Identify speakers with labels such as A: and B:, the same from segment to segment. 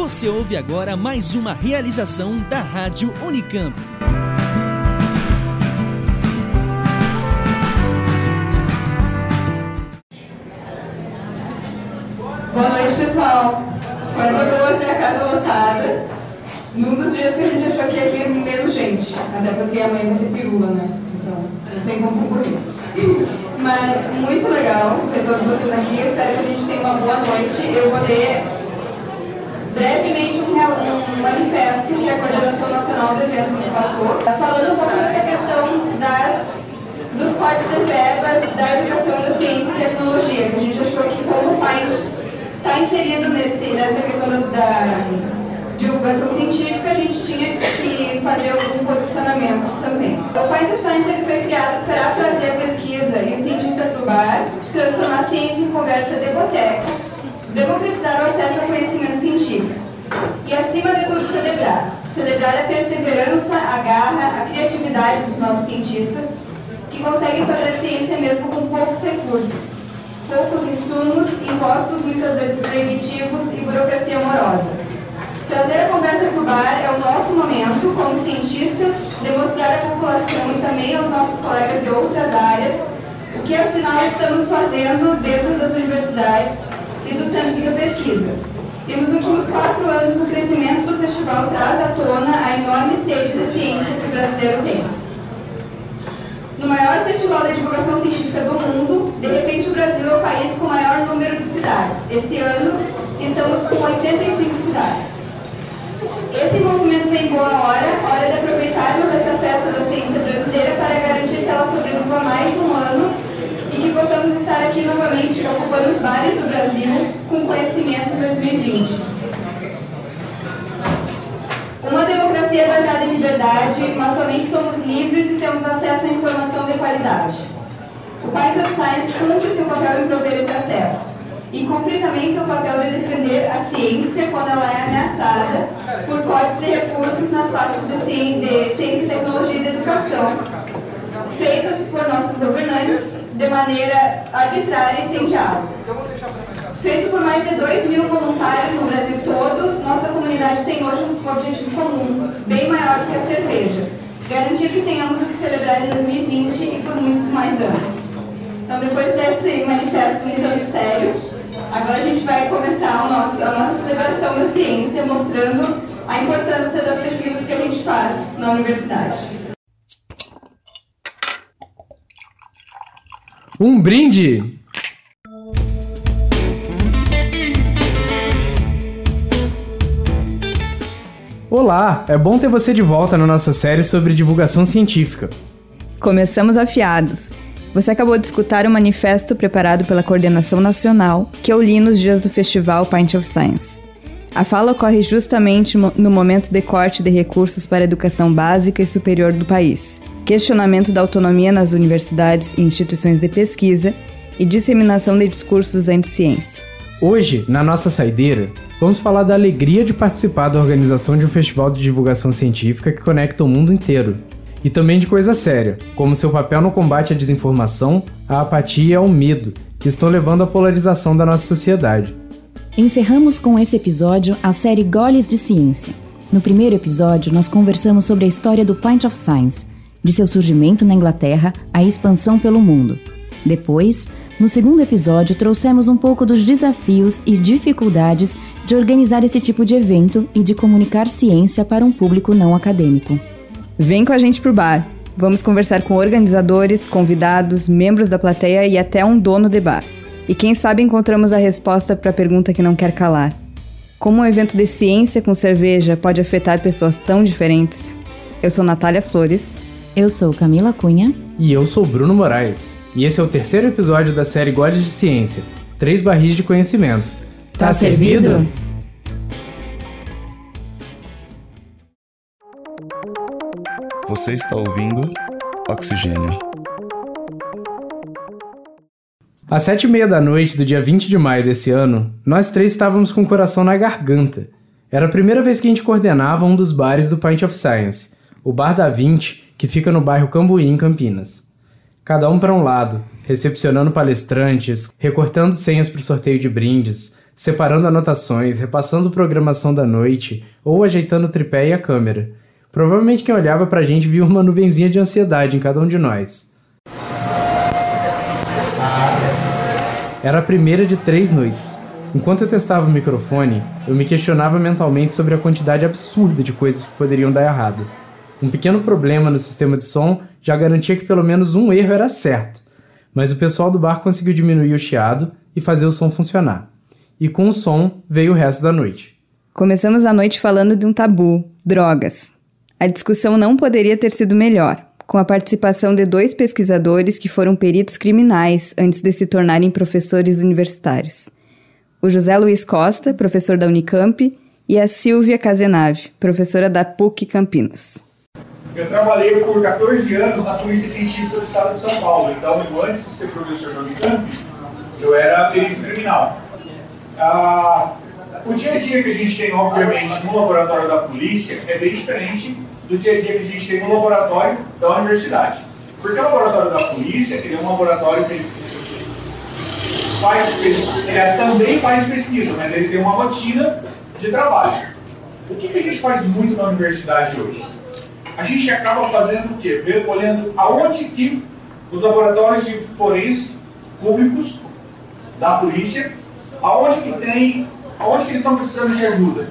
A: Você ouve agora mais uma realização da Rádio Unicamp.
B: Boa noite, pessoal. Coisa boa ver a casa lotada. Num dos dias que a gente achou que ia vir menos gente. Até porque amanhã vai ter pirula, né? Então, não tem como concorrer. Mas muito legal ter todos vocês aqui. Eu espero que a gente tenha uma boa noite. Eu vou ler brevemente um, um manifesto que a Coordenação Nacional do evento nos passou, falando um pouco dessa questão das, dos cortes de verbas da educação da ciência e tecnologia, que a gente achou que como o país está inserido nesse, nessa questão da, divulgação científica, a gente tinha que fazer algum posicionamento também. O Point of Science ele foi criado para trazer a pesquisa e o cientista para o bar, transformar a ciência em conversa de boteca, democratizar o acesso ao conhecimento científico e, acima de tudo, celebrar. Celebrar a perseverança, a garra, a criatividade dos nossos cientistas, que conseguem fazer ciência mesmo com poucos recursos poucos insumos, impostos muitas vezes proibitivos e burocracia amorosa. Trazer a conversa para o bar é o nosso momento, como cientistas, demonstrar à população e também aos nossos colegas de outras áreas o que afinal estamos fazendo dentro das universidades e do centro de pesquisa. E nos últimos quatro anos, o crescimento do festival traz à tona a enorme sede de ciência que o brasileiro tem no maior festival de divulgação científica do mundo, de repente o Brasil é o país com o maior número de cidades. Esse ano estamos com 85 cidades. Esse envolvimento vem boa hora, hora de aproveitarmos essa festa da ciência brasileira para garantir que ela sobreviva mais um ano que possamos estar aqui novamente ocupando os bares do Brasil com conhecimento 2020. Uma democracia baseada em liberdade, mas somente somos livres e temos acesso à informação de qualidade. O Python Science cumpre seu papel em prover esse acesso e cumpre também seu papel de defender a ciência quando ela é ameaçada por cortes de recursos nas pastas de ciência, tecnologia e de educação, feitas por nossos governantes de maneira arbitrária e sem diálogo. Feito por mais de 2 mil voluntários no Brasil todo, nossa comunidade tem hoje um objetivo comum, bem maior do que a cerveja. Garantir que tenhamos o que celebrar em 2020 e por muitos mais anos. Então, depois desse manifesto um tanto sério, agora a gente vai começar nosso, a nossa celebração da ciência, mostrando a importância das pesquisas que a gente faz na universidade.
C: Um brinde Olá, é bom ter você de volta na nossa série sobre divulgação científica.
D: Começamos afiados. Você acabou de escutar o manifesto preparado pela Coordenação Nacional, que eu li nos dias do festival Pint of Science. A fala ocorre justamente no momento de corte de recursos para a educação básica e superior do país, questionamento da autonomia nas universidades e instituições de pesquisa e disseminação de discursos anti-ciência.
C: Hoje, na nossa saideira, vamos falar da alegria de participar da organização de um festival de divulgação científica que conecta o mundo inteiro. E também de coisa séria, como seu papel no combate à desinformação, à apatia e ao medo, que estão levando à polarização da nossa sociedade.
E: Encerramos com esse episódio a série Goles de Ciência. No primeiro episódio, nós conversamos sobre a história do Pint of Science, de seu surgimento na Inglaterra à expansão pelo mundo. Depois, no segundo episódio, trouxemos um pouco dos desafios e dificuldades de organizar esse tipo de evento e de comunicar ciência para um público não acadêmico.
D: Vem com a gente pro bar. Vamos conversar com organizadores, convidados, membros da plateia e até um dono de bar. E quem sabe encontramos a resposta para a pergunta que não quer calar. Como um evento de ciência com cerveja pode afetar pessoas tão diferentes? Eu sou Natália Flores.
E: Eu sou Camila Cunha.
C: E eu sou Bruno Moraes. E esse é o terceiro episódio da série Goles de Ciência Três Barris de Conhecimento.
E: Tá, tá servido?
F: Você está ouvindo Oxigênio.
C: Às sete e meia da noite do dia 20 de maio desse ano, nós três estávamos com o coração na garganta. Era a primeira vez que a gente coordenava um dos bares do Pint of Science, o Bar da 20, que fica no bairro Cambuí, em Campinas cada um para um lado, recepcionando palestrantes, recortando senhas para o sorteio de brindes, separando anotações, repassando programação da noite ou ajeitando o tripé e a câmera. Provavelmente quem olhava pra gente viu uma nuvenzinha de ansiedade em cada um de nós. Era a primeira de três noites. Enquanto eu testava o microfone, eu me questionava mentalmente sobre a quantidade absurda de coisas que poderiam dar errado. Um pequeno problema no sistema de som já garantia que pelo menos um erro era certo, mas o pessoal do bar conseguiu diminuir o chiado e fazer o som funcionar. E com o som veio o resto da noite.
D: Começamos a noite falando de um tabu: drogas. A discussão não poderia ter sido melhor, com a participação de dois pesquisadores que foram peritos criminais antes de se tornarem professores universitários. O José Luiz Costa, professor da Unicamp, e a Silvia Casenave, professora da PUC Campinas.
G: Eu trabalhei por 14 anos na Polícia Científica do Estado de São Paulo, então antes de ser professor da Unicamp, eu era perito criminal. Ah, o dia a dia que a gente tem, obviamente, no laboratório da polícia é bem diferente do dia a dia que a gente tem no laboratório da universidade. Porque o laboratório da polícia ele é um laboratório que faz, ele é, também faz pesquisa, mas ele tem uma rotina de trabalho. O que a gente faz muito na universidade hoje? A gente acaba fazendo o quê? Olhando aonde que os laboratórios de forense públicos da polícia, aonde que tem, aonde que eles estão precisando de ajuda.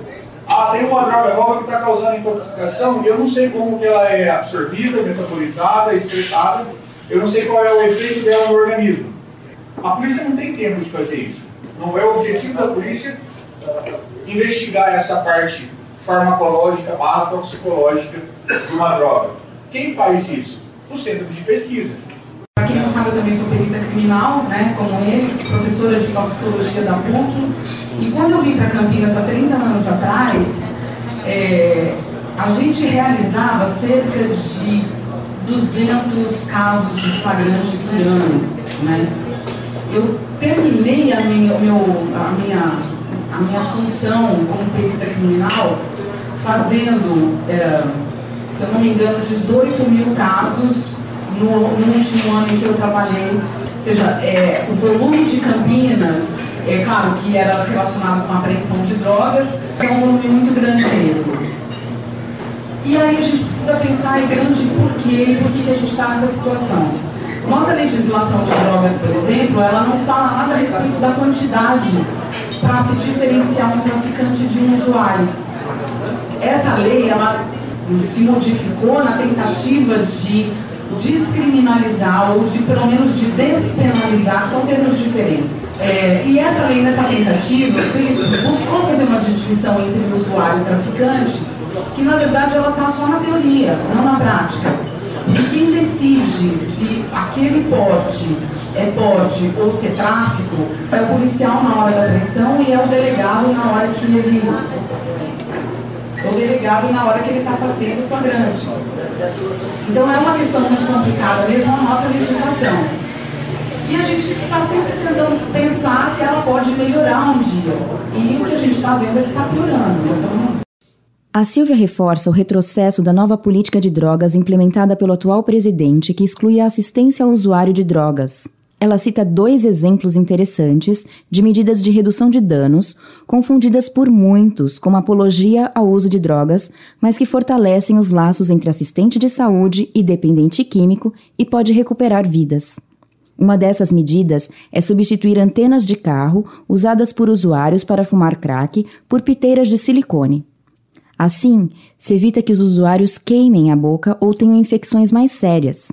G: Ah, tem uma droga nova que está causando intoxicação e eu não sei como que ela é absorvida, metabolizada, excretada, eu não sei qual é o efeito dela no organismo. A polícia não tem tempo de fazer isso. Não é o objetivo da polícia investigar essa parte farmacológica barra toxicológica de uma droga. Quem faz isso? O centro de pesquisa.
H: Para quem não sabe, eu também sou perita criminal, né, como ele, professora de toxicologia da PUC. E quando eu vim para Campinas há 30 anos atrás, é, a gente realizava cerca de 200 casos de flagrante por ano. Né? Eu terminei a minha, a, minha, a minha função como perita criminal fazendo, é, se eu não me engano, 18 mil casos no, no último ano em que eu trabalhei. Ou seja, é, o volume de Campinas, é claro que era relacionado com a apreensão de drogas, é um volume muito grande mesmo. E aí a gente precisa pensar em grande porquê e por que a gente está nessa situação. Nossa legislação de drogas, por exemplo, ela não fala nada a respeito da quantidade para se diferenciar um traficante de um usuário. Essa lei, ela se modificou na tentativa de descriminalizar ou de pelo menos de despenalizar, são termos diferentes. É, e essa lei, nessa tentativa, buscou fazer uma distinção entre o usuário e o traficante, que na verdade ela está só na teoria, não na prática. E quem decide se aquele porte é porte ou se é tráfico é o policial na hora da apreensão e é o delegado na hora que ele o delegado na hora que ele está fazendo o flagrante. Então é uma questão muito complicada mesmo a nossa legislação. E a gente está sempre tentando pensar que ela pode melhorar um dia. E o que a gente está vendo é que está piorando.
E: A Silvia reforça o retrocesso da nova política de drogas implementada pelo atual presidente que exclui a assistência ao usuário de drogas. Ela cita dois exemplos interessantes de medidas de redução de danos, confundidas por muitos como apologia ao uso de drogas, mas que fortalecem os laços entre assistente de saúde e dependente químico e pode recuperar vidas. Uma dessas medidas é substituir antenas de carro usadas por usuários para fumar crack por piteiras de silicone. Assim, se evita que os usuários queimem a boca ou tenham infecções mais sérias.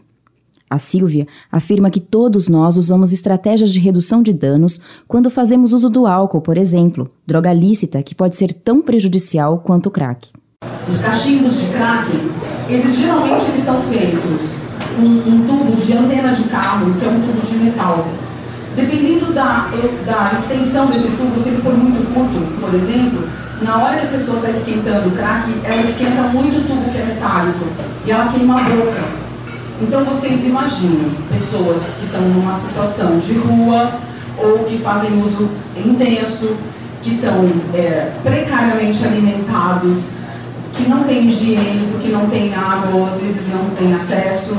E: A Silvia afirma que todos nós usamos estratégias de redução de danos quando fazemos uso do álcool, por exemplo, droga lícita que pode ser tão prejudicial quanto o crack.
H: Os cachimbos de crack, eles geralmente eles são feitos com um tubo de antena de carro, que é um tubo de metal. Dependendo da, da extensão desse tubo, se ele for muito curto, por exemplo, na hora que a pessoa está esquentando o crack, ela esquenta muito o tubo que é metálico e ela queima a boca. Então vocês imaginam pessoas que estão numa situação de rua ou que fazem uso intenso, que estão é, precariamente alimentados, que não têm higiene, porque não têm água ou às vezes não têm acesso.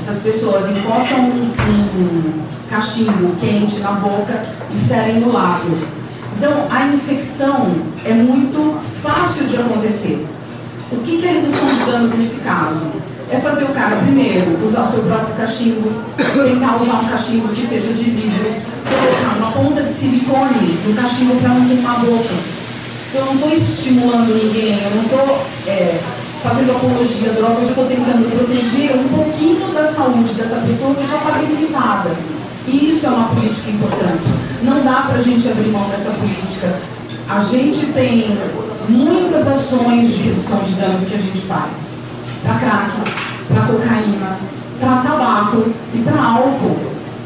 H: Essas pessoas encostam um, um cachimbo quente na boca e ferem no lado. Então, a infecção é muito fácil de acontecer. O que, que é redução de danos nesse caso? É fazer o cara, primeiro, usar o seu próprio cachimbo, tentar usar um cachimbo que seja de vidro, colocar uma ponta de silicone no cachimbo para não queimar a boca. Eu não estou estimulando ninguém, eu não estou é, fazendo apologia a drogas, eu estou tentando proteger um pouquinho da saúde dessa pessoa que já está debilitada. E isso é uma política importante. Não dá para a gente abrir mão dessa política. A gente tem muitas ações de redução de danos que a gente faz. Para crack, para cocaína, para tabaco e para álcool.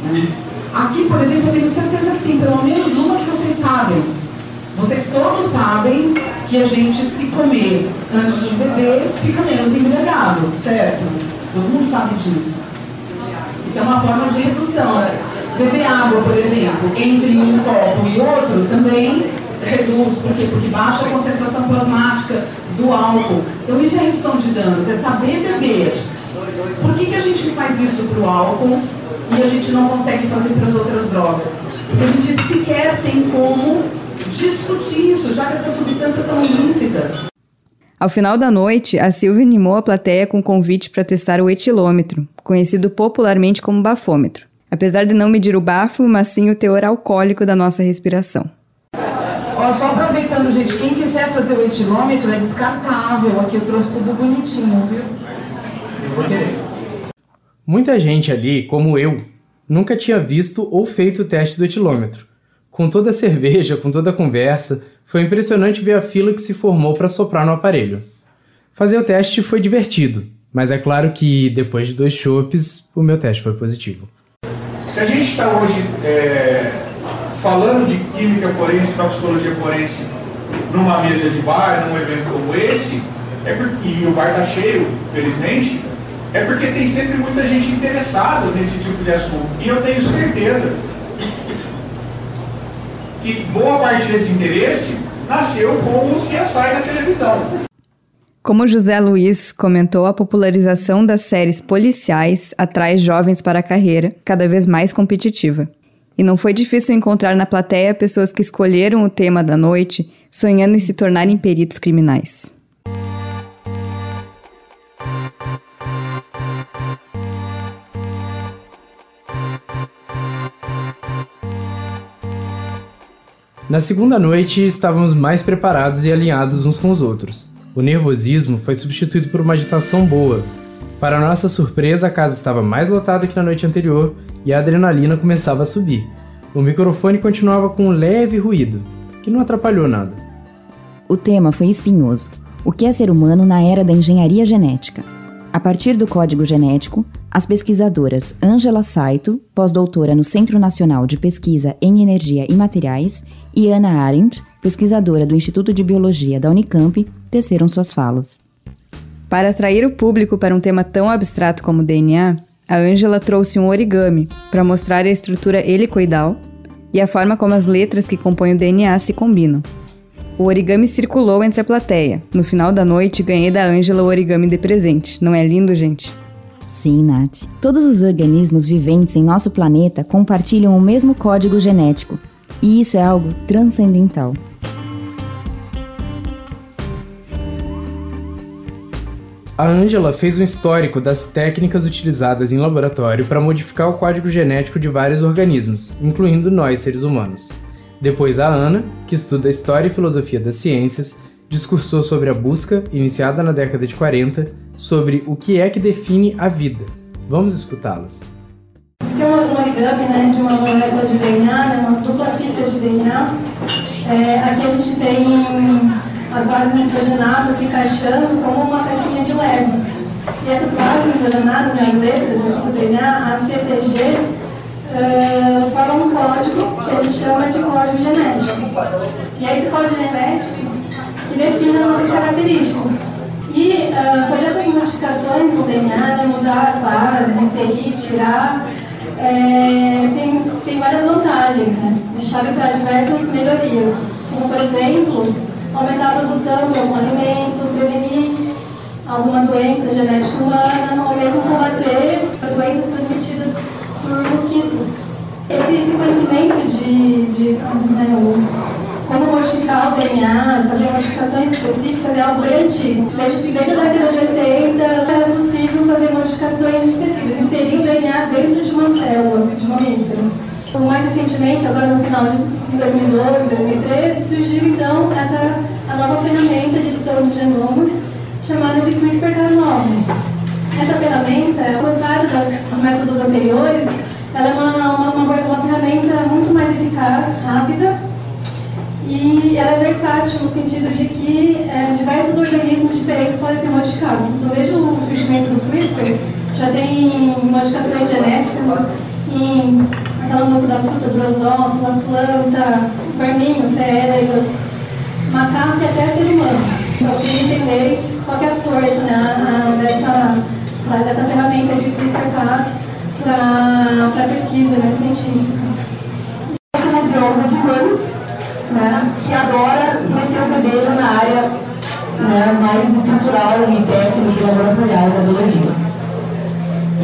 H: Né? Aqui, por exemplo, eu tenho certeza que tem pelo menos uma que vocês sabem. Vocês todos sabem que a gente, se comer antes de beber, fica menos embriagado, certo? Todo mundo sabe disso. Isso é uma forma de redução. Beber água, por exemplo, entre um copo e outro, também reduz. Por quê? Porque baixa a concentração plasmática do álcool. Então isso é redução de danos, é saber beber. Por que, que a gente faz isso para o álcool e a gente não consegue fazer para as outras drogas? Porque a gente sequer tem como discutir isso, já que essas substâncias são ilícitas.
D: Ao final da noite, a Silvia animou a plateia com um convite para testar o etilômetro, conhecido popularmente como bafômetro, apesar de não medir o bafo, mas sim o teor alcoólico da nossa respiração.
H: Ó, só aproveitando, gente, quem quiser fazer o etilômetro é descartável. Aqui eu trouxe tudo bonitinho, viu?
G: Eu vou querer.
C: Muita gente ali, como eu, nunca tinha visto ou feito o teste do etilômetro. Com toda a cerveja, com toda a conversa, foi impressionante ver a fila que se formou para soprar no aparelho. Fazer o teste foi divertido, mas é claro que depois de dois chopes, o meu teste foi positivo.
G: Se a gente está hoje é, falando de química forense, toxicologia forense, numa mesa de bar, num evento como esse, é porque, e o bar está cheio, felizmente, é porque tem sempre muita gente interessada nesse tipo de assunto. E eu tenho certeza que boa parte desse interesse nasceu com o CSI na televisão.
D: Como José Luiz comentou, a popularização das séries policiais atrai jovens para a carreira cada vez mais competitiva. E não foi difícil encontrar na plateia pessoas que escolheram o tema da noite sonhando em se tornarem peritos criminais.
C: Na segunda noite, estávamos mais preparados e alinhados uns com os outros. O nervosismo foi substituído por uma agitação boa. Para nossa surpresa, a casa estava mais lotada que na noite anterior e a adrenalina começava a subir. O microfone continuava com um leve ruído, que não atrapalhou nada.
E: O tema foi espinhoso. O que é ser humano na era da engenharia genética? A partir do código genético, as pesquisadoras Angela Saito, pós-doutora no Centro Nacional de Pesquisa em Energia e Materiais, e Ana Arendt, pesquisadora do Instituto de Biologia da Unicamp, teceram suas falas.
D: Para atrair o público para um tema tão abstrato como DNA, a Angela trouxe um origami para mostrar a estrutura helicoidal e a forma como as letras que compõem o DNA se combinam. O origami circulou entre a plateia. No final da noite, ganhei da Angela o origami de presente. Não é lindo, gente?
E: Sim, Nath. Todos os organismos viventes em nosso planeta compartilham o mesmo código genético, e isso é algo transcendental.
C: A Angela fez um histórico das técnicas utilizadas em laboratório para modificar o código genético de vários organismos, incluindo nós, seres humanos. Depois a Ana, que estuda História e Filosofia das Ciências, discursou sobre a busca, iniciada na década de 40, sobre o que é que define a vida. Vamos escutá-las.
I: Isso é um origami né, de uma molécula de DNA, né, uma dupla fita de DNA. É, aqui a gente tem as bases nitrogenadas se encaixando como uma pecinha de Lego. E essas bases nitrogenadas, né, as letras aqui do DNA, a CTG, uh, formam um código que a gente chama de código genético. E é esse código genético que define as nossas características. E uh, fazer essas modificações no DNA, né, mudar as bases, inserir, tirar, é, tem, tem várias vantagens, né? E chave para diversas melhorias. Como, por exemplo, aumentar a produção de algum alimento, prevenir alguma doença genética humana, ou mesmo combater doenças transmitidas por mosquitos. Esse, esse conhecimento de, de né, o modificar o DNA, fazer modificações específicas é algo bem antigo. Desde, desde a década de 80 era possível fazer modificações específicas, inserir o DNA dentro de uma célula de mamífero. Mais recentemente, agora no final de 2012, 2013, surgiu então essa a nova ferramenta de edição do genoma chamada de CRISPR-Cas9. Essa ferramenta, ao contrário das, dos métodos anteriores, ela é uma, uma, uma, uma ferramenta muito mais eficaz, rápida e ela é versátil no sentido de que é, diversos organismos diferentes podem ser modificados. Então, desde o surgimento do CRISPR, já tem modificações genéticas em aquela moça da fruta drosófila, planta, verminhos, cérebras, macaco e até ser humano. Para vocês entenderem qual é a força né, dessa, dessa ferramenta de CRISPR-Cas para a pesquisa né, científica.
J: Eu sou uma bióloga de humanos, né, que adora meter o bedelho na área né, mais estrutural e técnica e laboratorial da biologia.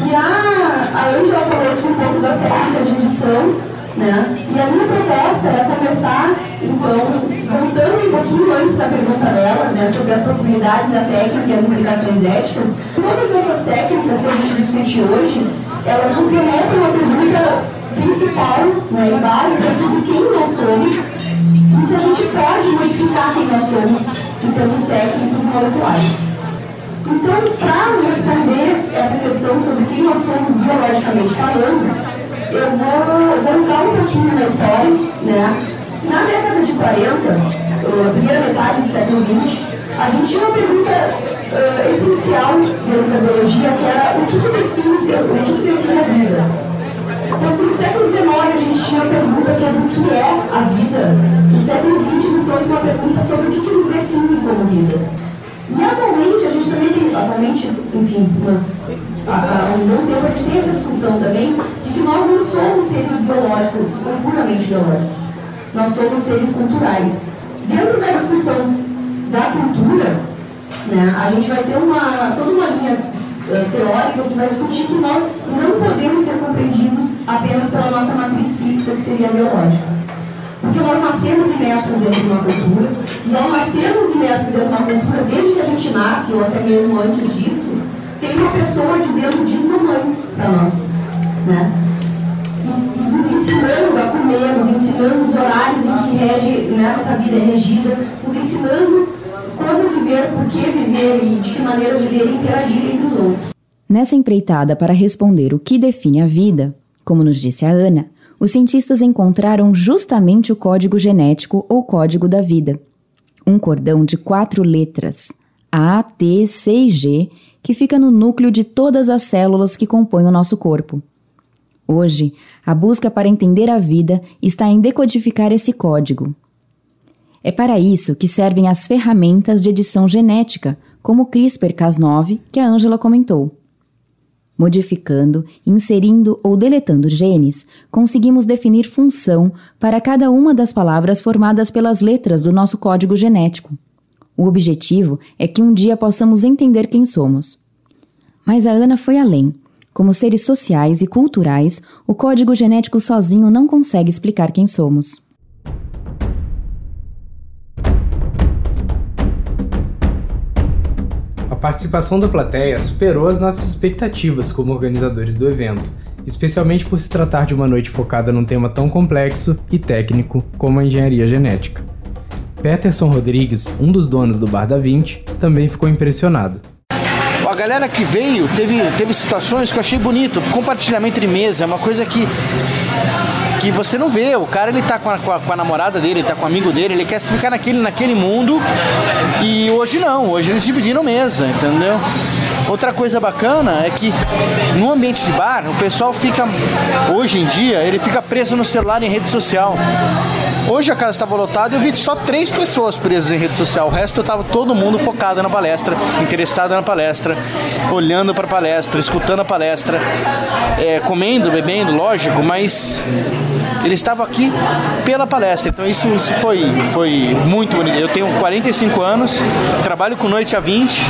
J: E a, a Angela falou aqui um pouco das técnicas de edição, né? E a minha proposta é começar, então, voltando um pouquinho antes da pergunta dela, né, sobre as possibilidades da técnica e as implicações éticas. Todas essas técnicas que a gente discute hoje, elas nos remetem à pergunta principal né, e básica sobre quem nós somos e se a gente pode modificar quem nós somos em termos técnicos moleculares. Então, para responder essa questão sobre quem nós somos biologicamente falando, eu vou voltar um pouquinho na história. Né? Na década de 40, a primeira metade do século XX, a gente tinha uma pergunta uh, essencial dentro da biologia, que era o que, que define o, seu, o que, que define a vida. Então, se no século XIX a gente tinha uma pergunta sobre o que é a vida, no século XX nos trouxe uma pergunta sobre o que, que nos define como vida. E atualmente a gente também tem, atualmente, enfim, há, um bom tempo a gente tem essa discussão também de que nós não somos seres biológicos, puramente biológicos. Nós somos seres culturais. Dentro da discussão da cultura, né, a gente vai ter uma, toda uma linha uh, teórica que vai discutir que nós não podemos ser compreendidos apenas pela nossa matriz fixa, que seria a biológica. Nascemos imersos dentro de uma cultura, ao nascermos imersos dentro de uma cultura, desde que a gente nasce, ou até mesmo antes disso, tem uma pessoa dizendo diz mamãe para nós. Né? E, e, nos ensinando a comer, nos ensinando os horários em que rege, né, nossa vida é regida, nos ensinando como viver, por que viver e de que maneira viver e interagir entre os outros.
E: Nessa empreitada para responder o que define a vida, como nos disse a Ana, os cientistas encontraram justamente o código genético ou código da vida. Um cordão de quatro letras, A, T, C e G, que fica no núcleo de todas as células que compõem o nosso corpo. Hoje, a busca para entender a vida está em decodificar esse código. É para isso que servem as ferramentas de edição genética, como o CRISPR-Cas9, que a Ângela comentou. Modificando, inserindo ou deletando genes, conseguimos definir função para cada uma das palavras formadas pelas letras do nosso código genético. O objetivo é que um dia possamos entender quem somos. Mas a Ana foi além. Como seres sociais e culturais, o código genético sozinho não consegue explicar quem somos.
C: Participação da plateia superou as nossas expectativas como organizadores do evento, especialmente por se tratar de uma noite focada num tema tão complexo e técnico como a engenharia genética. Peterson Rodrigues, um dos donos do Bar da Vinci, também ficou impressionado.
K: A galera que veio teve, teve situações que eu achei bonito. Compartilhamento de mesa é uma coisa que que você não vê. O cara ele tá com a, com a, com a namorada dele, ele tá com o amigo dele, ele quer ficar naquele, naquele mundo. E hoje não, hoje eles dividiram mesa, entendeu? Outra coisa bacana é que no ambiente de bar, o pessoal fica, hoje em dia, ele fica preso no celular em rede social. Hoje a casa estava lotada e eu vi só três pessoas presas em rede social. O resto estava todo mundo focado na palestra, interessado na palestra, olhando para a palestra, escutando a palestra, é, comendo, bebendo, lógico, mas ele estava aqui pela palestra. Então isso, isso foi, foi muito bonito. Eu tenho 45 anos, trabalho com noite a 20.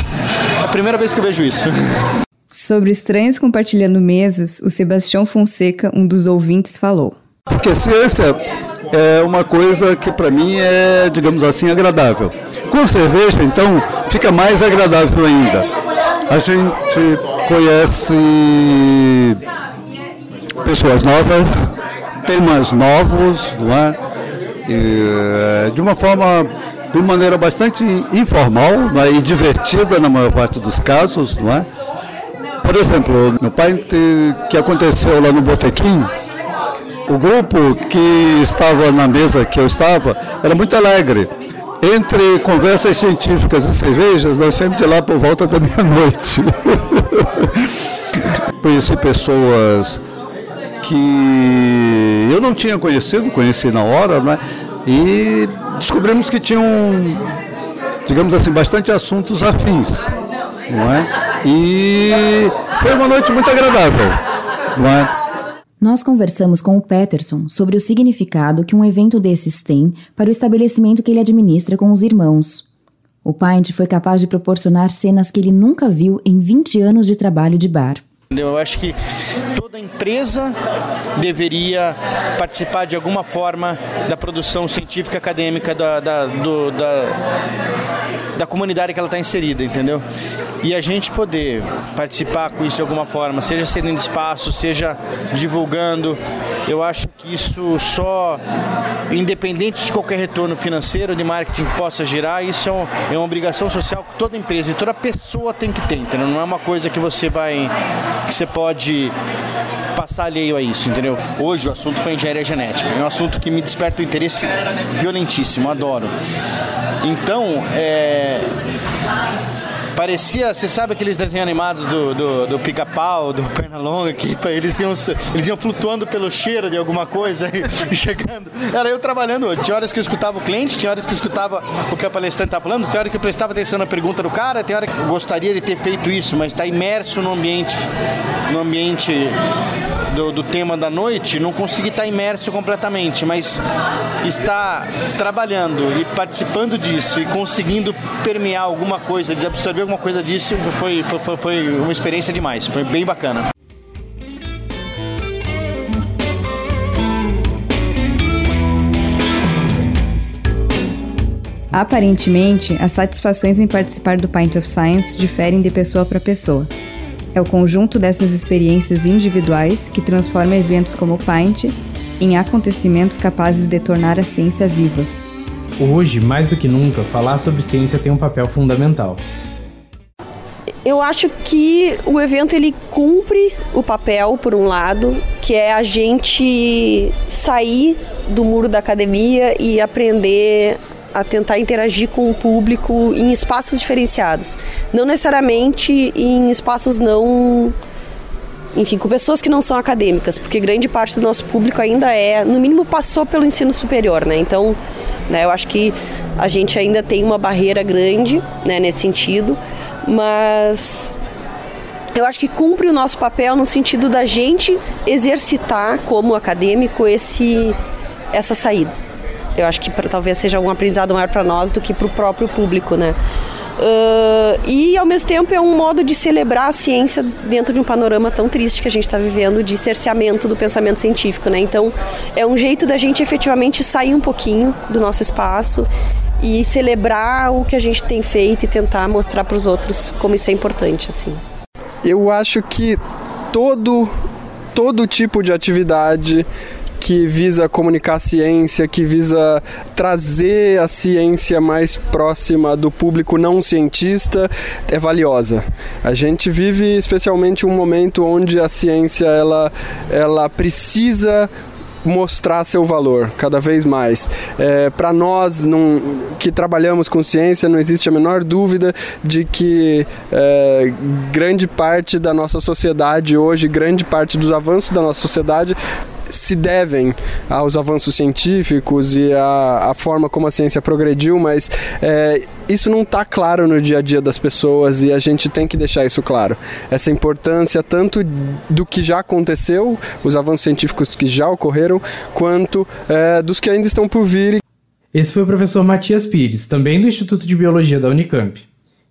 K: É a primeira vez que eu vejo isso.
D: Sobre estranhos compartilhando mesas, o Sebastião Fonseca, um dos ouvintes, falou.
L: Porque ciência é uma coisa que para mim é, digamos assim, agradável. Com cerveja, então, fica mais agradável ainda. A gente conhece pessoas novas, temas novos, não é? E, de uma forma, de maneira bastante informal é? e divertida na maior parte dos casos, não é? Por exemplo, no Paint que aconteceu lá no Botequim, o grupo que estava na mesa que eu estava era muito alegre. Entre conversas científicas e cervejas, nós sempre de lá por volta da meia-noite. Conheci pessoas que eu não tinha conhecido, conheci na hora, né? E descobrimos que tinham, digamos assim, bastante assuntos afins, não é? E foi uma noite muito agradável, não é?
E: Nós conversamos com o Peterson sobre o significado que um evento desses tem para o estabelecimento que ele administra com os irmãos. O Pint foi capaz de proporcionar cenas que ele nunca viu em 20 anos de trabalho de bar.
K: Eu acho que toda empresa deveria participar de alguma forma da produção científica acadêmica da, da, do, da, da comunidade que ela está inserida, entendeu? e a gente poder participar com isso de alguma forma, seja cedendo espaço, seja divulgando, eu acho que isso só, independente de qualquer retorno financeiro de marketing que possa gerar, isso é, uma obrigação social que toda empresa e toda pessoa tem que ter, entendeu? Não é uma coisa que você vai, que você pode passar alheio a isso, entendeu? Hoje o assunto foi engenharia genética, é um assunto que me desperta um interesse violentíssimo, adoro. Então, é Parecia, você sabe aqueles desenhos animados do, do, do pica-pau, do Pernalonga, que eles iam, eles iam flutuando pelo cheiro de alguma coisa e, chegando. Era eu trabalhando. Tinha horas que eu escutava o cliente, tinha horas que eu escutava o que a palestrante estava falando, tinha horas que eu prestava atenção na pergunta do cara, tem hora que eu gostaria de ter feito isso, mas está imerso no ambiente, no ambiente do, do, tema da noite, não consegui estar imerso completamente, mas estar trabalhando e participando disso e conseguindo permear alguma coisa, absorver alguma coisa disso foi, foi, foi uma experiência demais, foi bem bacana.
D: Aparentemente, as satisfações em participar do Pint of Science diferem de pessoa para pessoa. É o conjunto dessas experiências individuais que transforma eventos como o Pint em acontecimentos capazes de tornar a ciência viva.
C: Hoje, mais do que nunca, falar sobre ciência tem um papel fundamental
M: eu acho que o evento ele cumpre o papel, por um lado, que é a gente sair do muro da academia e aprender a tentar interagir com o público em espaços diferenciados. Não necessariamente em espaços não. Enfim, com pessoas que não são acadêmicas, porque grande parte do nosso público ainda é, no mínimo, passou pelo ensino superior, né? Então, né, eu acho que a gente ainda tem uma barreira grande né, nesse sentido mas eu acho que cumpre o nosso papel no sentido da gente exercitar como acadêmico esse essa saída. Eu acho que pra, talvez seja um aprendizado maior para nós do que para o próprio público, né? Uh, e ao mesmo tempo é um modo de celebrar a ciência dentro de um panorama tão triste que a gente está vivendo de cerceamento do pensamento científico, né? Então é um jeito da gente efetivamente sair um pouquinho do nosso espaço e celebrar o que a gente tem feito e tentar mostrar para os outros como isso é importante assim.
N: Eu acho que todo todo tipo de atividade que visa comunicar a ciência, que visa trazer a ciência mais próxima do público não cientista, é valiosa. A gente vive especialmente um momento onde a ciência ela, ela precisa mostrar seu valor cada vez mais. É, Para nós num, que trabalhamos com ciência, não existe a menor dúvida de que é, grande parte da nossa sociedade hoje, grande parte dos avanços da nossa sociedade se devem aos avanços científicos e à, forma como a ciência progrediu, mas é, isso não está claro no dia a dia das pessoas e a gente tem que deixar isso claro. Essa importância tanto do que já aconteceu, os avanços científicos que já ocorreram, quanto é, dos que ainda estão por vir.
C: Esse foi o professor Matias Pires, também do Instituto de Biologia da Unicamp.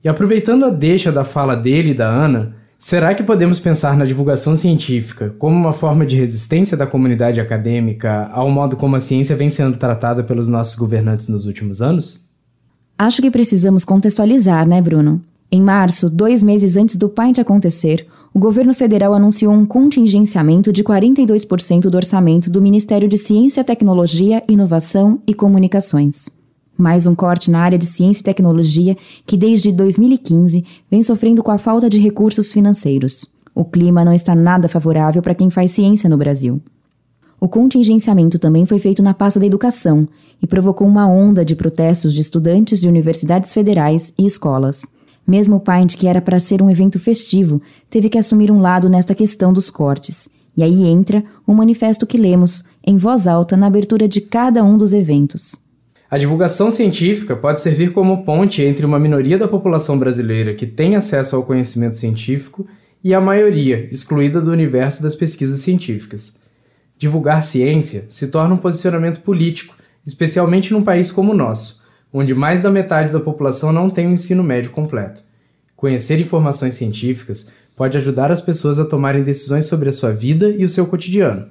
C: E aproveitando a deixa da fala dele e da Ana, Será que podemos pensar na divulgação científica como uma forma de resistência da comunidade acadêmica ao modo como a ciência vem sendo tratada pelos nossos governantes nos últimos anos?
E: Acho que precisamos contextualizar, né, Bruno? Em março, dois meses antes do Pint acontecer, o governo federal anunciou um contingenciamento de 42% do orçamento do Ministério de Ciência, Tecnologia, Inovação e Comunicações. Mais um corte na área de ciência e tecnologia que, desde 2015, vem sofrendo com a falta de recursos financeiros. O clima não está nada favorável para quem faz ciência no Brasil. O contingenciamento também foi feito na pasta da educação e provocou uma onda de protestos de estudantes de universidades federais e escolas. Mesmo o Pint, que era para ser um evento festivo, teve que assumir um lado nesta questão dos cortes. E aí entra o manifesto que lemos, em voz alta, na abertura de cada um dos eventos.
C: A divulgação científica pode servir como ponte entre uma minoria da população brasileira que tem acesso ao conhecimento científico e a maioria, excluída do universo das pesquisas científicas. Divulgar ciência se torna um posicionamento político, especialmente num país como o nosso, onde mais da metade da população não tem o um ensino médio completo. Conhecer informações científicas pode ajudar as pessoas a tomarem decisões sobre a sua vida e o seu cotidiano,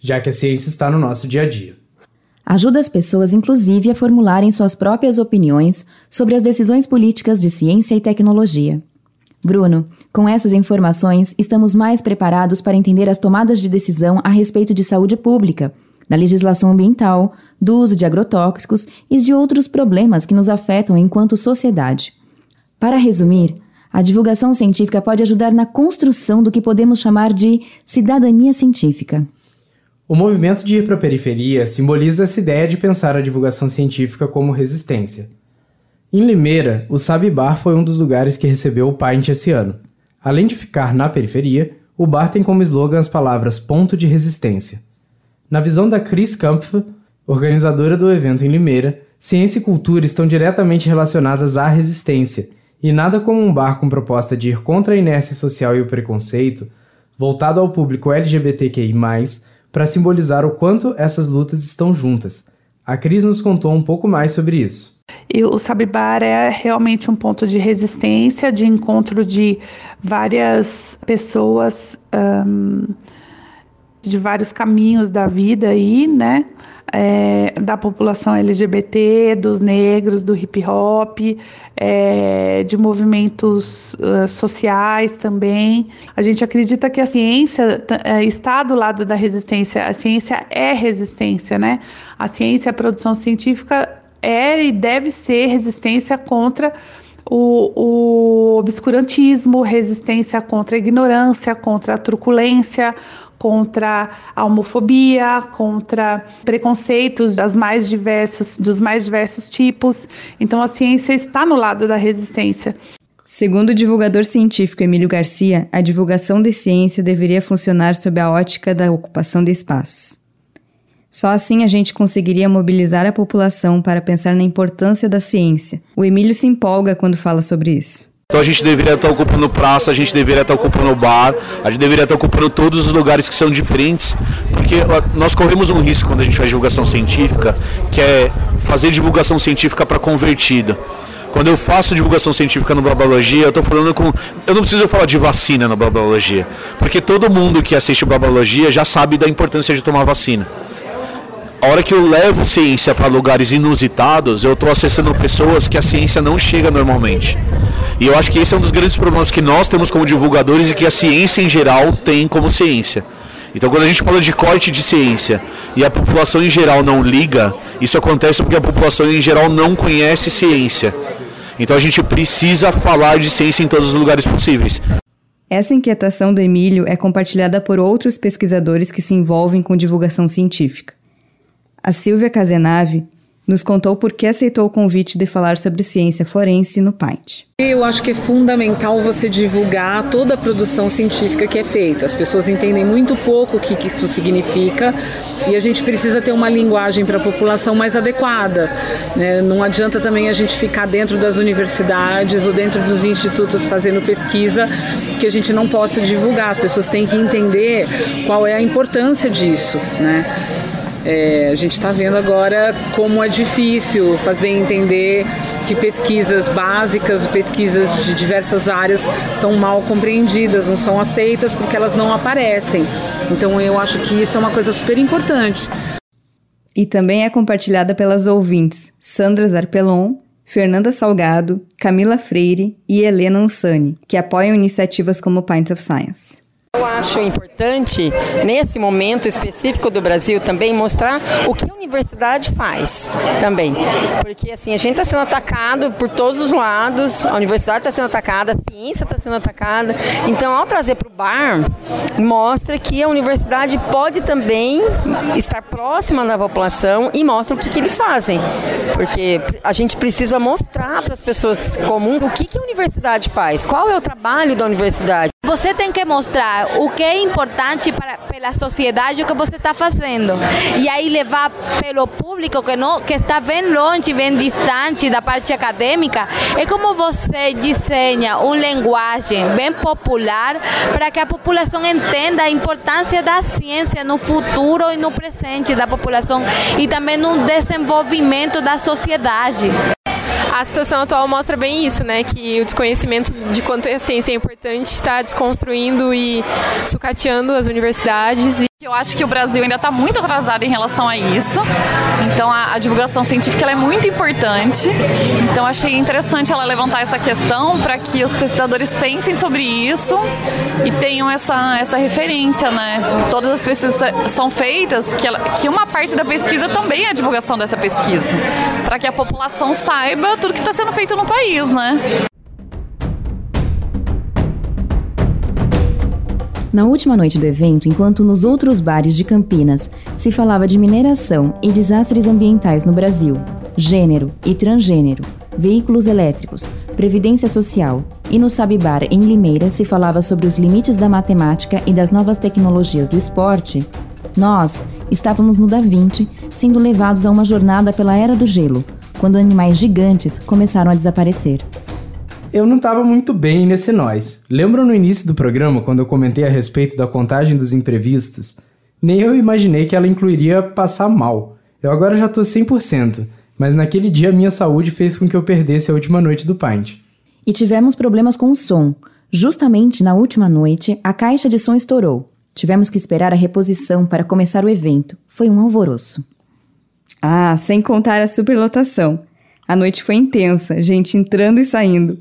C: já que a ciência está no nosso dia a dia.
E: Ajuda as pessoas, inclusive, a formularem suas próprias opiniões sobre as decisões políticas de ciência e tecnologia. Bruno, com essas informações, estamos mais preparados para entender as tomadas de decisão a respeito de saúde pública, da legislação ambiental, do uso de agrotóxicos e de outros problemas que nos afetam enquanto sociedade. Para resumir, a divulgação científica pode ajudar na construção do que podemos chamar de cidadania científica.
C: O movimento de ir para a periferia simboliza essa ideia de pensar a divulgação científica como resistência. Em Limeira, o Sabe Bar foi um dos lugares que recebeu o Pint esse ano. Além de ficar na periferia, o bar tem como slogan as palavras ponto de resistência. Na visão da Chris Kampf, organizadora do evento em Limeira, ciência e cultura estão diretamente relacionadas à resistência, e nada como um bar com proposta de ir contra a inércia social e o preconceito, voltado ao público LGBTQI, para simbolizar o quanto essas lutas estão juntas. A Cris nos contou um pouco mais sobre isso.
O: E o Sabibar é realmente um ponto de resistência, de encontro de várias pessoas um, de vários caminhos da vida aí, né? É, da população LGBT, dos negros, do hip hop, é, de movimentos uh, sociais também. A gente acredita que a ciência é, está do lado da resistência. A ciência é resistência, né? A ciência, a produção científica é e deve ser resistência contra o, o obscurantismo, resistência contra a ignorância, contra a truculência, contra a homofobia, contra preconceitos das mais diversos, dos mais diversos tipos. Então a ciência está no lado da resistência.
D: Segundo o divulgador científico Emílio Garcia, a divulgação de ciência deveria funcionar sob a ótica da ocupação de espaços. Só assim a gente conseguiria mobilizar a população para pensar na importância da ciência. O Emílio se empolga quando fala sobre isso.
K: Então a gente deveria estar ocupando praça, a gente deveria estar ocupando bar, a gente deveria estar ocupando todos os lugares que são diferentes, porque nós corremos um risco quando a gente faz divulgação científica, que é fazer divulgação científica para convertida. Quando eu faço divulgação científica no Blabologia, eu estou falando com. Eu não preciso falar de vacina no Blabologia, porque todo mundo que assiste o Blabologia já sabe da importância de tomar vacina a hora que eu levo ciência para lugares inusitados, eu estou acessando pessoas que a ciência não chega normalmente. E eu acho que esse é um dos grandes problemas que nós temos como divulgadores e que a ciência em geral tem como ciência. Então, quando a gente fala de corte de ciência e a população em geral não liga, isso acontece porque a população em geral não conhece ciência. Então, a gente precisa falar de ciência em todos os lugares possíveis.
D: Essa inquietação do Emílio é compartilhada por outros pesquisadores que se envolvem com divulgação científica. A Silvia Casenave nos contou por que aceitou o convite de falar sobre ciência forense no Pint.
P: Eu acho que é fundamental você divulgar toda a produção científica que é feita. As pessoas entendem muito pouco o que, isso significa e a gente precisa ter uma linguagem para a população mais adequada. Né? Não adianta também a gente ficar dentro das universidades ou dentro dos institutos fazendo pesquisa que a gente não possa divulgar. As pessoas têm que entender qual é a importância disso. Né? É, a gente está vendo agora como é difícil fazer entender que pesquisas básicas, pesquisas de diversas áreas são mal compreendidas, não são aceitas porque elas não aparecem. Então eu acho que isso é uma coisa super importante.
D: E também é compartilhada pelas ouvintes Sandra Zarpelon, Fernanda Salgado, Camila Freire e Helena Ansani, que apoiam iniciativas como Pint of Science.
Q: Eu acho importante, nesse momento específico do Brasil, também mostrar o que a universidade faz também. Porque assim, a gente está sendo atacado por todos os lados, a universidade está sendo atacada, a ciência está sendo atacada. Então, ao trazer para o bar, mostra que a universidade pode também estar próxima da população e mostra o que, que eles fazem. Porque a gente precisa mostrar para as pessoas comuns o que, que a universidade faz, qual é o trabalho da universidade.
R: Você tem que mostrar o que é importante para pela sociedade o que você está fazendo e aí levar pelo público que não que está bem longe, bem distante da parte acadêmica. É como você desenha uma linguagem bem popular para que a população entenda a importância da ciência no futuro e no presente da população e também no desenvolvimento da sociedade
S: a situação atual mostra bem isso, né? Que o desconhecimento de quanto a ciência é importante está desconstruindo e sucateando as universidades.
T: Eu acho que o Brasil ainda está muito atrasado em relação a isso. Então a, a divulgação científica é muito importante. Então achei interessante ela levantar essa questão para que os pesquisadores pensem sobre isso e tenham essa, essa referência, né? Todas as pesquisas são feitas que, ela, que uma parte da pesquisa também é a divulgação dessa pesquisa, para que a população saiba tudo que está sendo feito no país, né?
E: Na última noite do evento, enquanto nos outros bares de Campinas se falava de mineração e desastres ambientais no Brasil, gênero e transgênero, veículos elétricos, previdência social, e no Sabibar em Limeira se falava sobre os limites da matemática e das novas tecnologias do esporte, nós estávamos no Da Vinci, sendo levados a uma jornada pela Era do Gelo, quando animais gigantes começaram a desaparecer.
C: Eu não estava muito bem nesse nós. Lembram no início do programa quando eu comentei a respeito da contagem dos imprevistos? Nem eu imaginei que ela incluiria passar mal. Eu agora já tô 100%, mas naquele dia minha saúde fez com que eu perdesse a última noite do Pint.
E: E tivemos problemas com o som. Justamente na última noite, a caixa de som estourou. Tivemos que esperar a reposição para começar o evento. Foi um alvoroço.
D: Ah, sem contar a superlotação. A noite foi intensa, gente entrando e saindo.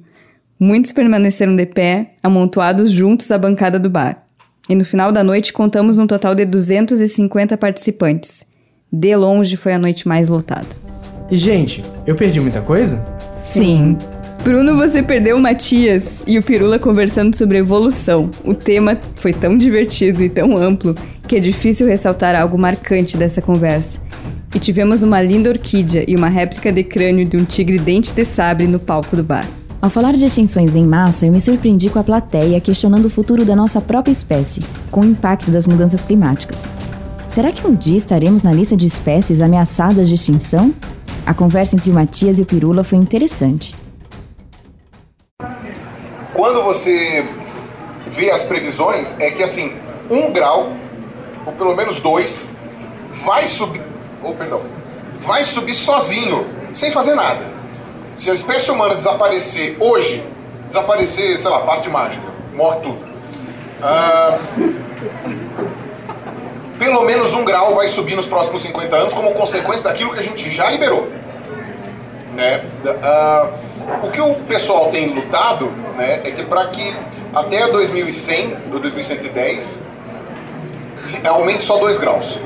D: Muitos permaneceram de pé, amontoados juntos à bancada do bar. E no final da noite contamos um total de 250 participantes. De longe foi a noite mais lotada.
C: E, gente, eu perdi muita coisa?
D: Sim. Bruno, você perdeu o Matias e o Pirula conversando sobre evolução. O tema foi tão divertido e tão amplo que é difícil ressaltar algo marcante dessa conversa. E tivemos uma linda orquídea e uma réplica de crânio de um tigre dente de sabre no palco do bar.
E: Ao falar de extinções em massa, eu me surpreendi com a plateia questionando o futuro da nossa própria espécie, com o impacto das mudanças climáticas. Será que um dia estaremos na lista de espécies ameaçadas de extinção? A conversa entre o Matias e o Pirula foi interessante.
U: Quando você vê as previsões, é que assim, um grau, ou pelo menos dois, vai subir, ou perdão, vai subir sozinho, sem fazer nada. Se a espécie humana desaparecer hoje, desaparecer, sei lá, passe de mágica, morre tudo. Ah, pelo menos um grau vai subir nos próximos 50 anos como consequência daquilo que a gente já liberou. Né? Ah, o que o pessoal tem lutado né, é que para que até 2100, ou 2110, aumente só 2 graus.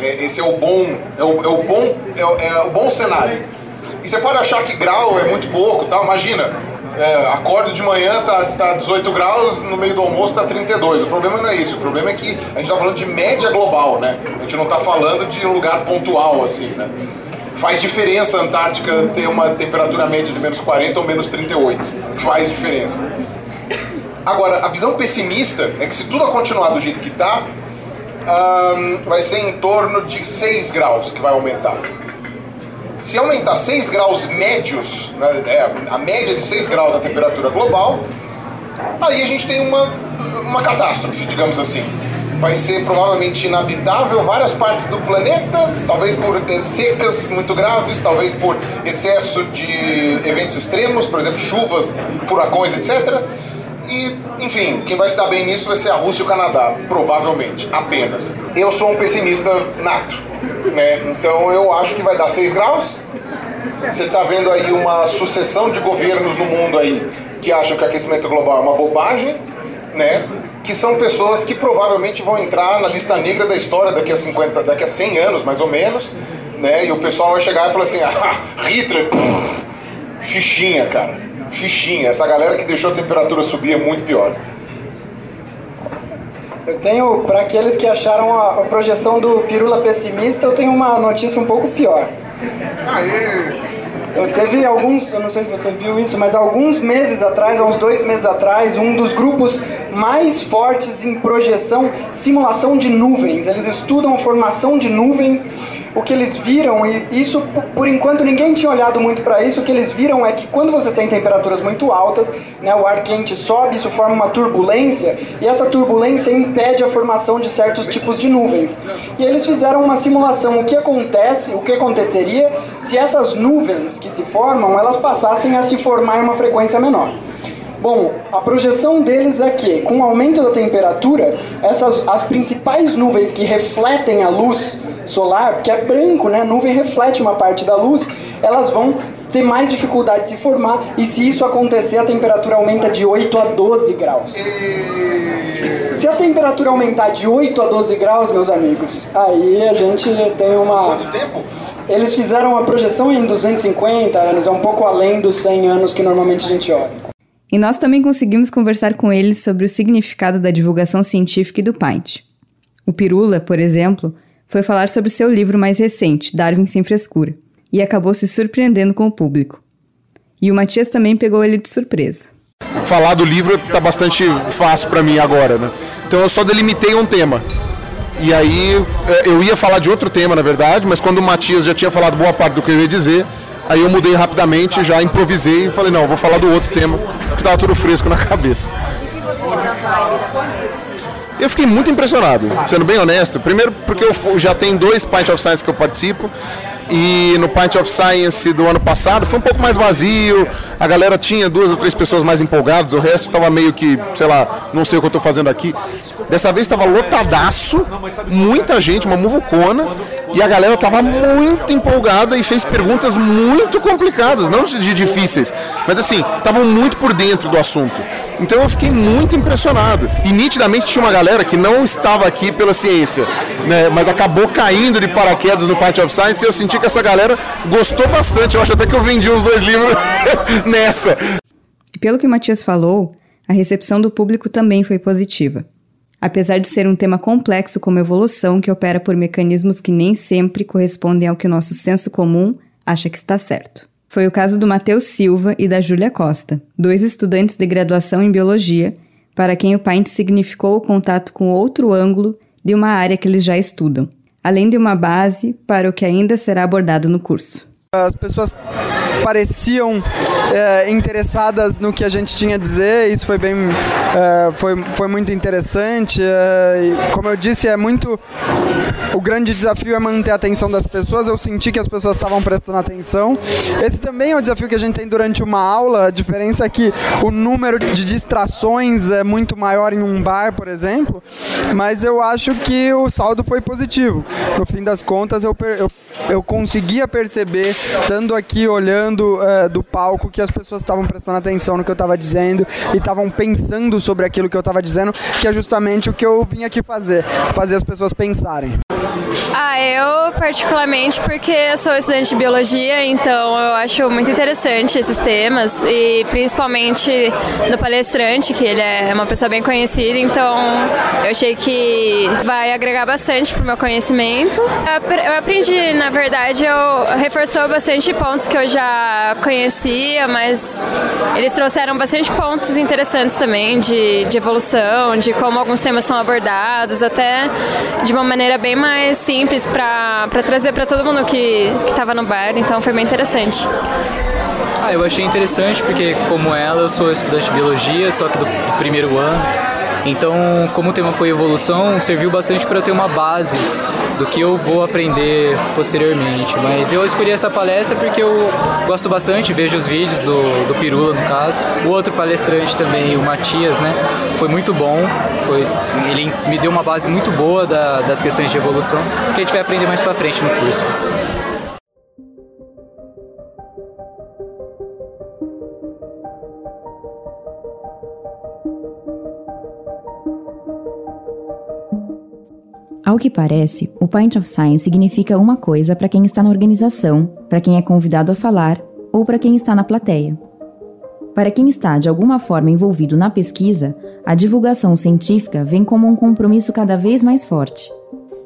U: É, esse é o bom, é o, é o bom, é é o bom cenário. E você pode achar que grau é muito pouco, tá? Imagina, é, acordo de manhã tá, tá 18 graus, no meio do almoço tá 32. O problema não é isso, o problema é que a gente tá falando de média global, né? A gente não tá falando de um lugar pontual, assim, né? Faz diferença a Antártica ter uma temperatura média de menos 40 ou menos 38. Faz diferença. Agora, a visão pessimista é que se tudo continuar do jeito que tá, um, vai ser em torno de 6 graus que vai aumentar. Se aumentar 6 graus médios, né, é, a média de 6 graus da temperatura global, aí a gente tem uma, uma catástrofe, digamos assim. vai ser provavelmente inabitável várias partes do planeta, talvez por eh, secas muito graves, talvez por excesso de eventos extremos, por exemplo, chuvas, furacões, etc. E, enfim, quem vai se dar bem nisso vai ser a Rússia e o Canadá, provavelmente, apenas. Eu sou um pessimista nato, né? Então eu acho que vai dar 6 graus. Você está vendo aí uma sucessão de governos no mundo aí que acham que aquecimento global é uma bobagem, né? Que são pessoas que provavelmente vão entrar na lista negra da história daqui a 50, daqui a 100 anos, mais ou menos, né? E o pessoal vai chegar e falar assim: "Ah, Hitler, fichinha, cara. Fichinha. Essa galera que deixou a temperatura subir é muito pior."
V: Eu tenho, para aqueles que acharam a, a projeção do Pirula pessimista, eu tenho uma notícia um pouco pior. Eu teve alguns, eu não sei se você viu isso, mas alguns meses atrás, há uns dois meses atrás, um dos grupos mais fortes em projeção, simulação de nuvens. Eles estudam a formação de nuvens. O que eles viram, e isso por enquanto ninguém tinha olhado muito para isso, o que eles viram é que quando você tem temperaturas muito altas, né, o ar quente sobe, isso forma uma turbulência, e essa turbulência impede a formação de certos tipos de nuvens. E eles fizeram uma simulação, o que acontece, o que aconteceria se essas nuvens que se formam, elas passassem a se formar em uma frequência menor. Bom, a projeção deles é que, com o aumento da temperatura, essas, as principais nuvens que refletem a luz solar, que é branco, né? A nuvem reflete uma parte da luz, elas vão ter mais dificuldade de se formar, e se isso acontecer, a temperatura aumenta de 8 a 12 graus. Se a temperatura aumentar de 8 a 12 graus, meus amigos, aí a gente tem uma.
U: Quanto tempo?
V: Eles fizeram uma projeção em 250 anos, é um pouco além dos 100 anos que normalmente a gente olha.
D: E nós também conseguimos conversar com eles sobre o significado da divulgação científica e do Pint. O Pirula, por exemplo, foi falar sobre seu livro mais recente, Darwin Sem Frescura, e acabou se surpreendendo com o público. E o Matias também pegou ele de surpresa.
W: Falar do livro tá bastante fácil para mim agora, né? Então eu só delimitei um tema. E aí eh, eu ia falar de outro tema, na verdade, mas quando o Matias já tinha falado boa parte do que eu ia dizer, aí eu mudei rapidamente, já improvisei e falei, não, vou falar do outro tema, porque tava tudo fresco na cabeça. Eu fiquei muito impressionado, sendo bem honesto. Primeiro porque eu já tenho dois Pint of Science que eu participo. E no Pint of Science do ano passado foi um pouco mais vazio. A galera tinha duas ou três pessoas mais empolgadas, o resto estava meio que, sei lá, não sei o que eu estou fazendo aqui. Dessa vez estava lotadaço, muita gente, uma muvucona, e a galera estava muito empolgada e fez perguntas muito complicadas, não de difíceis, mas assim, estavam muito por dentro do assunto. Então eu fiquei muito impressionado. E nitidamente tinha uma galera que não estava aqui pela ciência, né, mas acabou caindo de paraquedas no Part of Science e eu senti que essa galera gostou bastante. Eu acho até que eu vendi os dois livros nessa.
D: E pelo que o Matias falou, a recepção do público também foi positiva. Apesar de ser um tema complexo como evolução que opera por mecanismos que nem sempre correspondem ao que o nosso senso comum acha que está certo. Foi o caso do Matheus Silva e da Júlia Costa, dois estudantes de graduação em biologia, para quem o Paint significou o contato com outro ângulo de uma área que eles já estudam, além de uma base para o que ainda será abordado no curso.
V: As pessoas pareciam é, interessadas no que a gente tinha a dizer, isso foi bem, é, foi, foi muito interessante. É, como eu disse, é muito o grande desafio é manter a atenção das pessoas. Eu senti que as pessoas estavam prestando atenção. Esse também é o desafio que a gente tem durante uma aula. A diferença é que o número de distrações é muito maior em um bar, por exemplo. Mas eu acho que o saldo foi positivo. No fim das contas, eu, eu, eu conseguia perceber, estando aqui olhando uh, do palco, que as pessoas estavam prestando atenção no que eu estava dizendo e estavam pensando sobre aquilo que eu estava dizendo, que é justamente o que eu vim aqui fazer fazer as pessoas pensarem.
S: Ah, eu particularmente porque eu sou estudante de biologia, então eu acho muito interessante esses temas e principalmente do palestrante, que ele é uma pessoa bem conhecida, então eu achei que vai agregar bastante pro meu conhecimento. Eu aprendi, na verdade, eu reforçou bastante pontos que eu já conhecia, mas eles trouxeram bastante pontos interessantes também de, de evolução, de como alguns temas são abordados, até de uma maneira bem mais simples para trazer para todo mundo que estava no bar, então foi bem interessante.
X: Ah, eu achei interessante porque, como ela, eu sou estudante de biologia, só que do, do primeiro ano.
Y: Então, como o tema foi evolução, serviu bastante para eu ter uma base do que eu vou aprender posteriormente. Mas eu escolhi essa palestra porque eu gosto bastante, vejo os vídeos do, do Pirula, no caso. O outro palestrante também, o Matias, né? Foi muito bom. Foi, ele me deu uma base muito boa da, das questões de evolução, que a gente vai aprender mais para frente no curso.
E: Ao que parece, o Pint of Science significa uma coisa para quem está na organização, para quem é convidado a falar ou para quem está na plateia. Para quem está de alguma forma envolvido na pesquisa, a divulgação científica vem como um compromisso cada vez mais forte.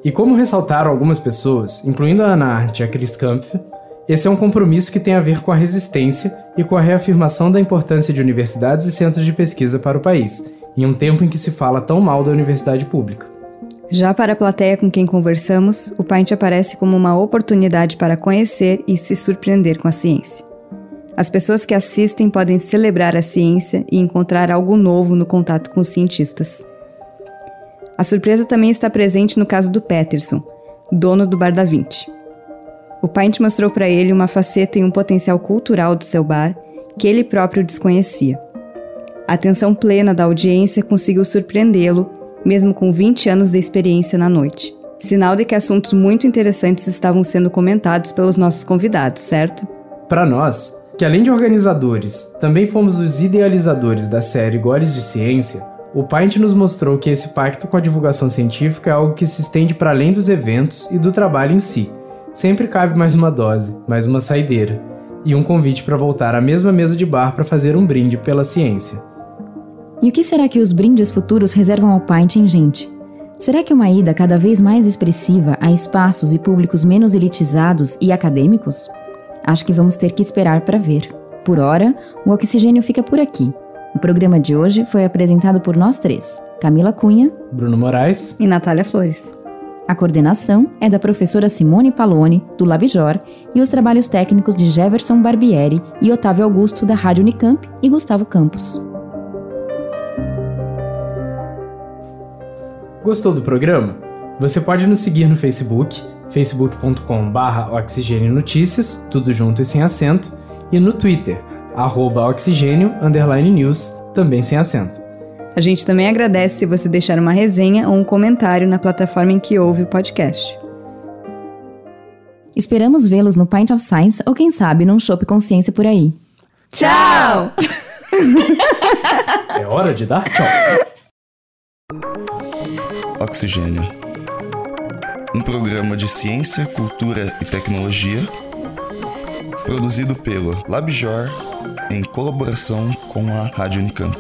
C: E como ressaltaram algumas pessoas, incluindo a Ana e a Chris Kampf, esse é um compromisso que tem a ver com a resistência e com a reafirmação da importância de universidades e centros de pesquisa para o país, em um tempo em que se fala tão mal da universidade pública.
D: Já para a plateia com quem conversamos, o Paint aparece como uma oportunidade para conhecer e se surpreender com a ciência. As pessoas que assistem podem celebrar a ciência e encontrar algo novo no contato com os cientistas. A surpresa também está presente no caso do Peterson, dono do Bar da Vinci. O Paint mostrou para ele uma faceta e um potencial cultural do seu bar que ele próprio desconhecia. A atenção plena da audiência conseguiu surpreendê-lo mesmo com 20 anos de experiência na noite. Sinal de que assuntos muito interessantes estavam sendo comentados pelos nossos convidados, certo?
C: Para nós, que além de organizadores, também fomos os idealizadores da série Goles de Ciência, o Paint nos mostrou que esse pacto com a divulgação científica é algo que se estende para além dos eventos e do trabalho em si. Sempre cabe mais uma dose, mais uma saideira, e um convite para voltar à mesma mesa de bar para fazer um brinde pela ciência.
E: E o que será que os brindes futuros reservam ao Pint em gente? Será que uma ida cada vez mais expressiva a espaços e públicos menos elitizados e acadêmicos? Acho que vamos ter que esperar para ver. Por hora, o Oxigênio fica por aqui. O programa de hoje foi apresentado por nós três: Camila Cunha,
C: Bruno Moraes
D: e Natália Flores.
E: A coordenação é da professora Simone Palone, do Labjor, e os trabalhos técnicos de Jefferson Barbieri e Otávio Augusto, da Rádio Unicamp, e Gustavo Campos.
C: Gostou do programa? Você pode nos seguir no Facebook, facebook.com.br Oxigênio Notícias, tudo junto e sem acento, e no Twitter, arroba oxigênio, news, também sem acento.
D: A gente também agradece se você deixar uma resenha ou um comentário na plataforma em que ouve o podcast.
E: Esperamos vê-los no Pint of Science ou quem sabe num Shop Consciência por aí.
D: Tchau!
C: é hora de dar tchau.
Z: Oxigênio. Um programa de ciência, cultura e tecnologia produzido pelo LabJor em colaboração com a Rádio Unicamp.